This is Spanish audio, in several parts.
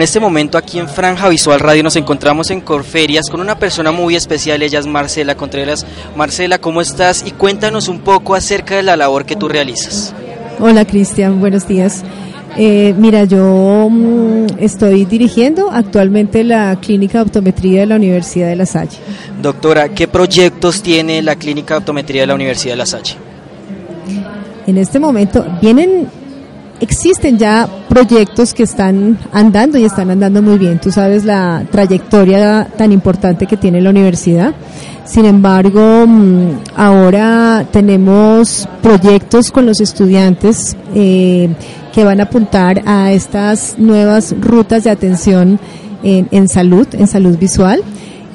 En este momento aquí en Franja Visual Radio nos encontramos en Corferias con una persona muy especial, ella es Marcela Contreras. Marcela, ¿cómo estás? Y cuéntanos un poco acerca de la labor que tú realizas. Hola Cristian, buenos días. Eh, mira, yo mm, estoy dirigiendo actualmente la Clínica de Optometría de la Universidad de La Salle. Doctora, ¿qué proyectos tiene la Clínica de Optometría de la Universidad de La Salle? En este momento vienen existen ya proyectos que están andando y están andando muy bien. Tú sabes la trayectoria tan importante que tiene la universidad. Sin embargo, mm, ahora tenemos proyectos con los estudiantes eh, que van a apuntar a estas nuevas rutas de atención en, salud, en salud visual,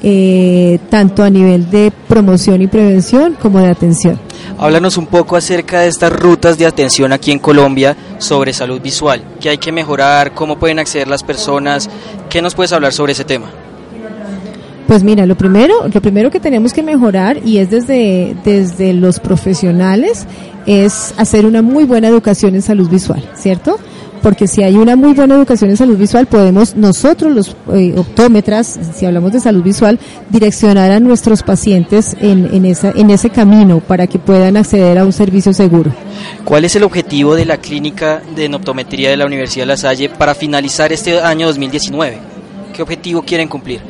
eh, tanto a nivel de promoción y prevención como de atención. Háblanos un poco acerca de estas rutas de atención aquí en Colombia sobre salud visual. ¿Qué hay que mejorar? ¿Cómo pueden acceder las personas? ¿Qué nos puedes hablar sobre ese tema? Pues mira, lo primero, lo primero que tenemos que mejorar y es desde, desde los profesionales es hacer una muy buena educación en salud visual, ¿cierto? Porque si hay una muy buena educación en salud visual, podemos nosotros, los eh, optómetras, si hablamos de salud visual, direccionar a nuestros pacientes en, en, esa, en ese camino para que puedan acceder a un servicio seguro. ¿Cuál es el objetivo de la clínica de optometría de la Universidad de La Salle para finalizar este año 2019? ¿Qué objetivo quieren cumplir?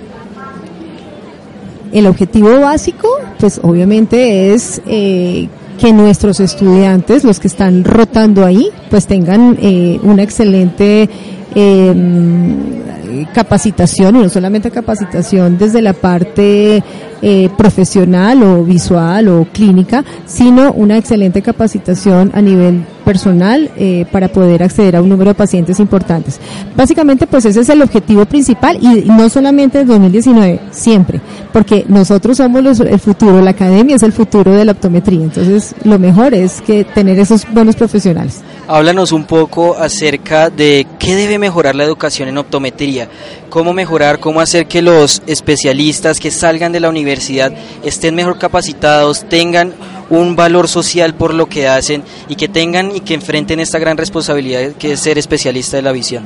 El objetivo básico, pues obviamente es eh, que nuestros estudiantes, los que están rotando ahí, pues tengan eh, una excelente eh, capacitación, y no solamente capacitación desde la parte eh, profesional o visual o clínica, sino una excelente capacitación a nivel personal eh, para poder acceder a un número de pacientes importantes. Básicamente, pues ese es el objetivo principal y, no solamente en 2019, siempre, porque nosotros somos el futuro, la academia es el futuro de la optometría, entonces lo mejor es que tener esos buenos profesionales. Háblanos un poco acerca de qué debe mejorar la educación en optometría, cómo mejorar, cómo hacer que los especialistas que salgan de la universidad estén mejor capacitados, tengan un valor social por lo que hacen y que tengan y que enfrenten esta gran responsabilidad que es ser especialista de la visión.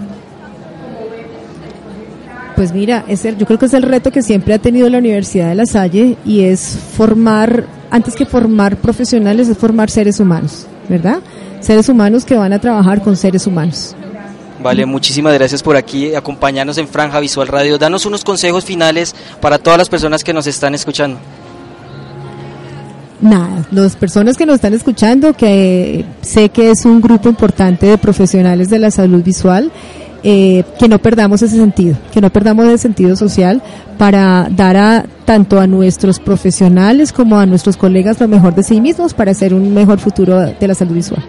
Pues mira, es yo creo que es el reto que siempre ha tenido la Universidad de La Salle y es formar, antes que formar profesionales, es formar seres humanos, ¿verdad? seres humanos que van a trabajar con seres humanos. Vale, muchísimas gracias por aquí acompañarnos en Franja Visual Radio. Danos unos consejos finales para todas las personas que nos están escuchando. Nada, las personas que nos están escuchando, que sé que es un grupo importante de profesionales de la salud visual, eh, que no perdamos ese sentido, que no perdamos ese sentido social para dar a tanto a nuestros profesionales como a nuestros colegas lo mejor de sí mismos para hacer un mejor futuro de la salud visual.